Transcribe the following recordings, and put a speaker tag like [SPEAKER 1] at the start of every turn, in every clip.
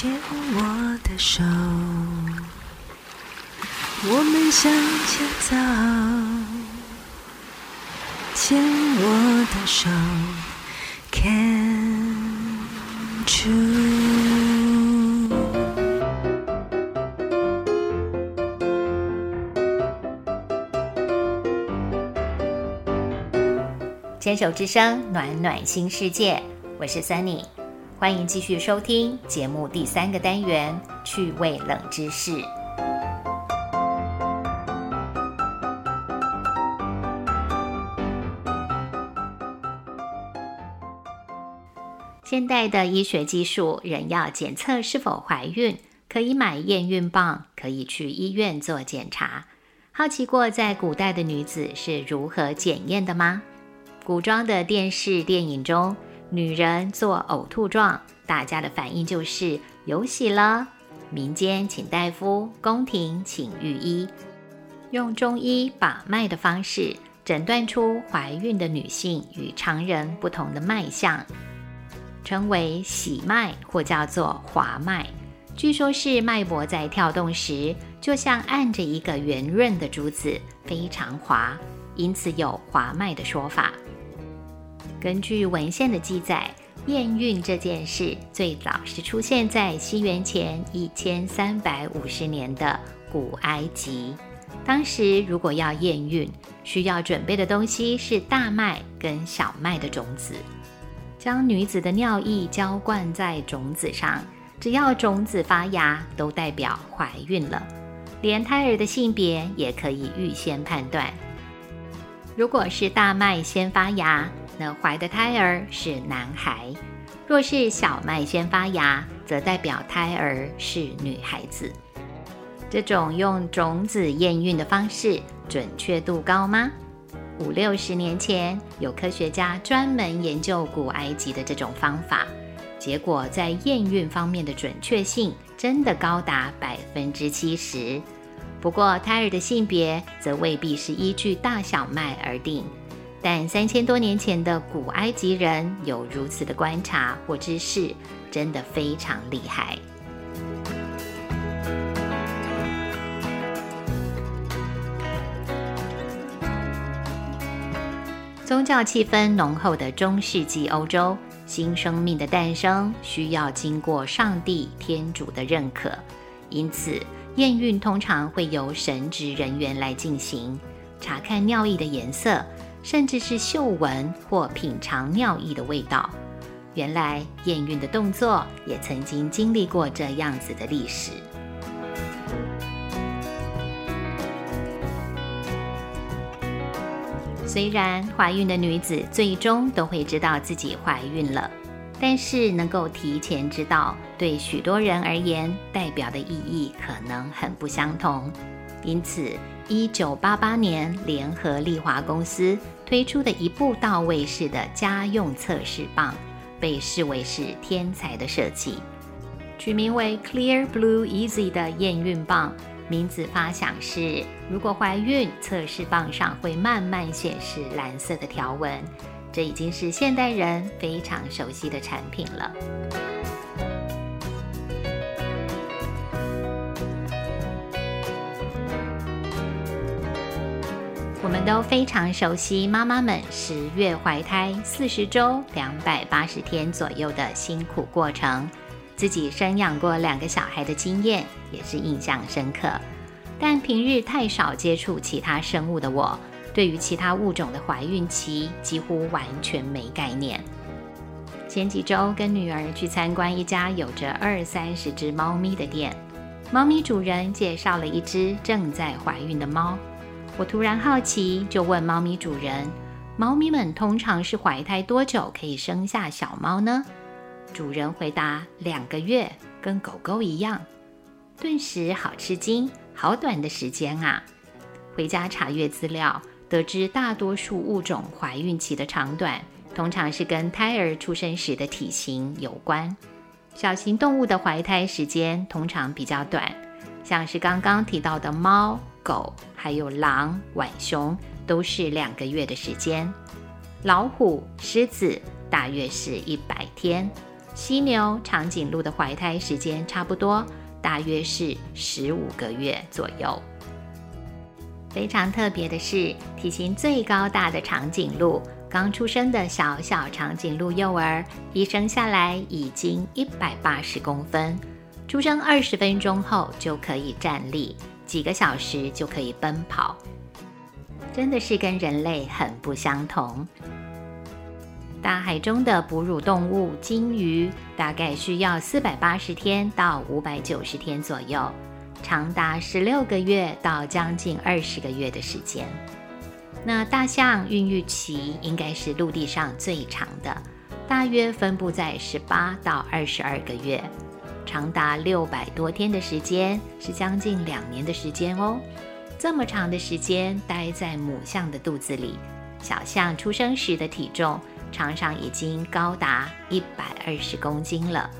[SPEAKER 1] 牵我的手，我们向前走。牵我的手，Can true。
[SPEAKER 2] 牵手之声，暖暖新世界。我是 Sunny，欢迎继续收听节目第三个单元趣味冷知识。现代的医学技术，人要检测是否怀孕，可以买验孕棒，可以去医院做检查。好奇过，在古代的女子是如何检验的吗？古装的电视电影中，女人做呕吐状，大家的反应就是有喜了。民间请大夫，宫廷请御医，用中医把脉的方式诊断出怀孕的女性与常人不同的脉象，称为喜脉或叫做滑脉。据说是脉搏在跳动时，就像按着一个圆润的珠子，非常滑，因此有滑脉的说法。根据文献的记载，验孕这件事最早是出现在西元前一千三百五十年的古埃及。当时如果要验孕，需要准备的东西是大麦跟小麦的种子，将女子的尿液浇灌在种子上，只要种子发芽，都代表怀孕了。连胎儿的性别也可以预先判断。如果是大麦先发芽，那怀的胎儿是男孩；若是小麦先发芽，则代表胎儿是女孩子。这种用种子验孕的方式准确度高吗？五六十年前，有科学家专门研究古埃及的这种方法，结果在验孕方面的准确性真的高达百分之七十。不过，胎儿的性别则未必是依据大小麦而定。但三千多年前的古埃及人有如此的观察或知识，真的非常厉害。宗教气氛浓厚的中世纪欧洲，新生命的诞生需要经过上帝天主的认可，因此验孕通常会由神职人员来进行，查看尿液的颜色。甚至是嗅闻或品尝尿液的味道。原来验孕的动作也曾经经历过这样子的历史。虽然怀孕的女子最终都会知道自己怀孕了，但是能够提前知道，对许多人而言，代表的意义可能很不相同。因此，一九八八年，联合利华公司。推出的一步到位式的家用测试棒，被视为是天才的设计。取名为 Clear Blue Easy 的验孕棒，名字发想是：如果怀孕，测试棒上会慢慢显示蓝色的条纹。这已经是现代人非常熟悉的产品了。我们都非常熟悉妈妈们十月怀胎、四十周、两百八十天左右的辛苦过程，自己生养过两个小孩的经验也是印象深刻。但平日太少接触其他生物的我，对于其他物种的怀孕期几乎完全没概念。前几周跟女儿去参观一家有着二三十只猫咪的店，猫咪主人介绍了一只正在怀孕的猫。我突然好奇，就问猫咪主人：“猫咪们通常是怀胎多久可以生下小猫呢？”主人回答：“两个月，跟狗狗一样。”顿时好吃惊，好短的时间啊！回家查阅资料，得知大多数物种怀孕期的长短，通常是跟胎儿出生时的体型有关。小型动物的怀胎时间通常比较短，像是刚刚提到的猫。狗还有狼、浣熊都是两个月的时间，老虎、狮子大约是一百天，犀牛、长颈鹿的怀胎时间差不多，大约是十五个月左右。非常特别的是，体型最高大的长颈鹿，刚出生的小小长颈鹿幼儿，一生下来已经一百八十公分，出生二十分钟后就可以站立，几个小时就可以奔跑，真的是跟人类很不相同。大海中的哺乳动物鲸鱼，大概需要四百八十天到五百九十天左右。长达十六个月到将近二十个月的时间。那大象孕育期应该是陆地上最长的，大约分布在十八到二十二个月，长达六百多天的时间，是将近两年的时间哦。这么长的时间待在母象的肚子里，小象出生时的体重常常已经高达一百二十公斤了。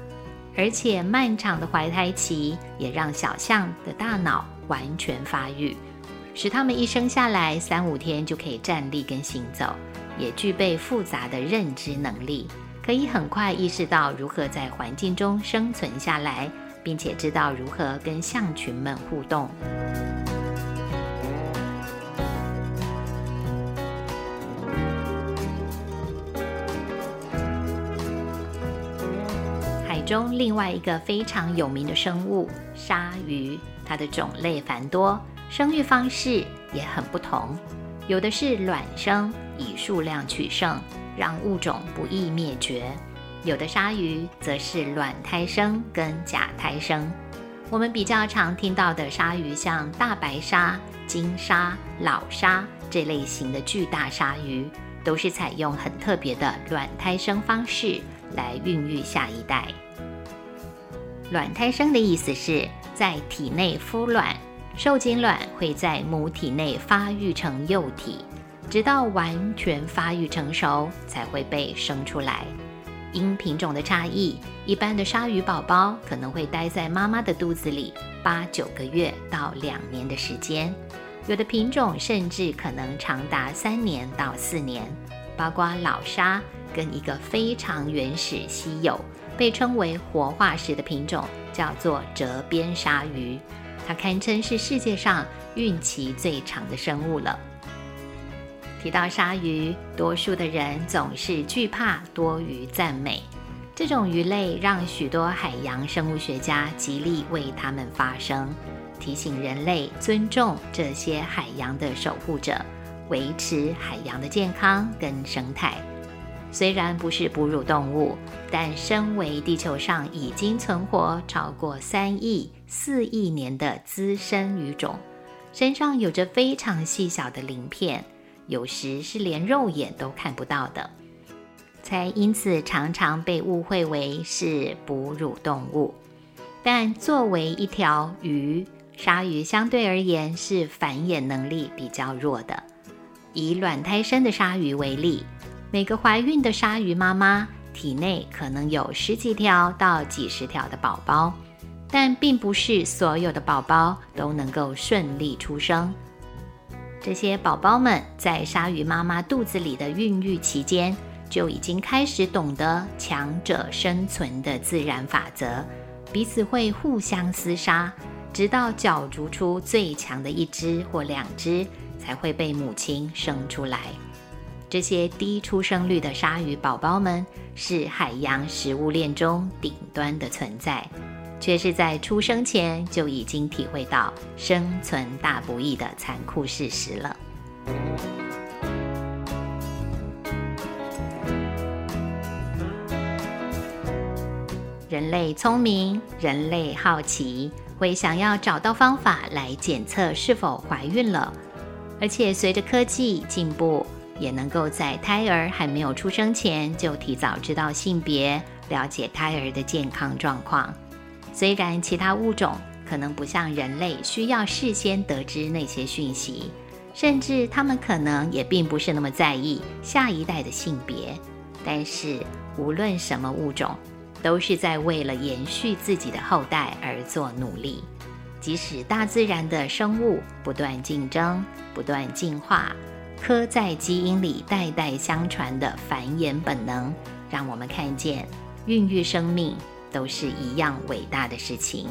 [SPEAKER 2] 而且漫长的怀胎期也让小象的大脑完全发育，使它们一生下来三五天就可以站立跟行走，也具备复杂的认知能力，可以很快意识到如何在环境中生存下来，并且知道如何跟象群们互动。中另外一个非常有名的生物鲨鱼，它的种类繁多，生育方式也很不同。有的是卵生，以数量取胜，让物种不易灭绝；有的鲨鱼则是卵胎生跟假胎生。我们比较常听到的鲨鱼，像大白鲨、金鲨、老鲨这类型的巨大鲨鱼，都是采用很特别的卵胎生方式来孕育下一代。卵胎生的意思是在体内孵卵，受精卵会在母体内发育成幼体，直到完全发育成熟才会被生出来。因品种的差异，一般的鲨鱼宝宝可能会待在妈妈的肚子里八九个月到两年的时间，有的品种甚至可能长达三年到四年。包括老鲨跟一个非常原始稀有。被称为活化石的品种叫做折边鲨鱼，它堪称是世界上孕期最长的生物了。提到鲨鱼，多数的人总是惧怕多于赞美。这种鱼类让许多海洋生物学家极力为它们发声，提醒人类尊重这些海洋的守护者，维持海洋的健康跟生态。虽然不是哺乳动物，但身为地球上已经存活超过三亿、四亿年的资深鱼种，身上有着非常细小的鳞片，有时是连肉眼都看不到的，才因此常常被误会为是哺乳动物。但作为一条鱼，鲨鱼相对而言是繁衍能力比较弱的。以卵胎生的鲨鱼为例。每个怀孕的鲨鱼妈妈体内可能有十几条到几十条的宝宝，但并不是所有的宝宝都能够顺利出生。这些宝宝们在鲨鱼妈妈肚子里的孕育期间，就已经开始懂得强者生存的自然法则，彼此会互相厮杀，直到角逐出最强的一只或两只，才会被母亲生出来。这些低出生率的鲨鱼宝宝们是海洋食物链中顶端的存在，却是在出生前就已经体会到生存大不易的残酷事实了。人类聪明，人类好奇，会想要找到方法来检测是否怀孕了，而且随着科技进步。也能够在胎儿还没有出生前就提早知道性别，了解胎儿的健康状况。虽然其他物种可能不像人类需要事先得知那些讯息，甚至他们可能也并不是那么在意下一代的性别，但是无论什么物种，都是在为了延续自己的后代而做努力。即使大自然的生物不断竞争、不断进化。刻在基因里、代代相传的繁衍本能，让我们看见孕育生命，都是一样伟大的事情。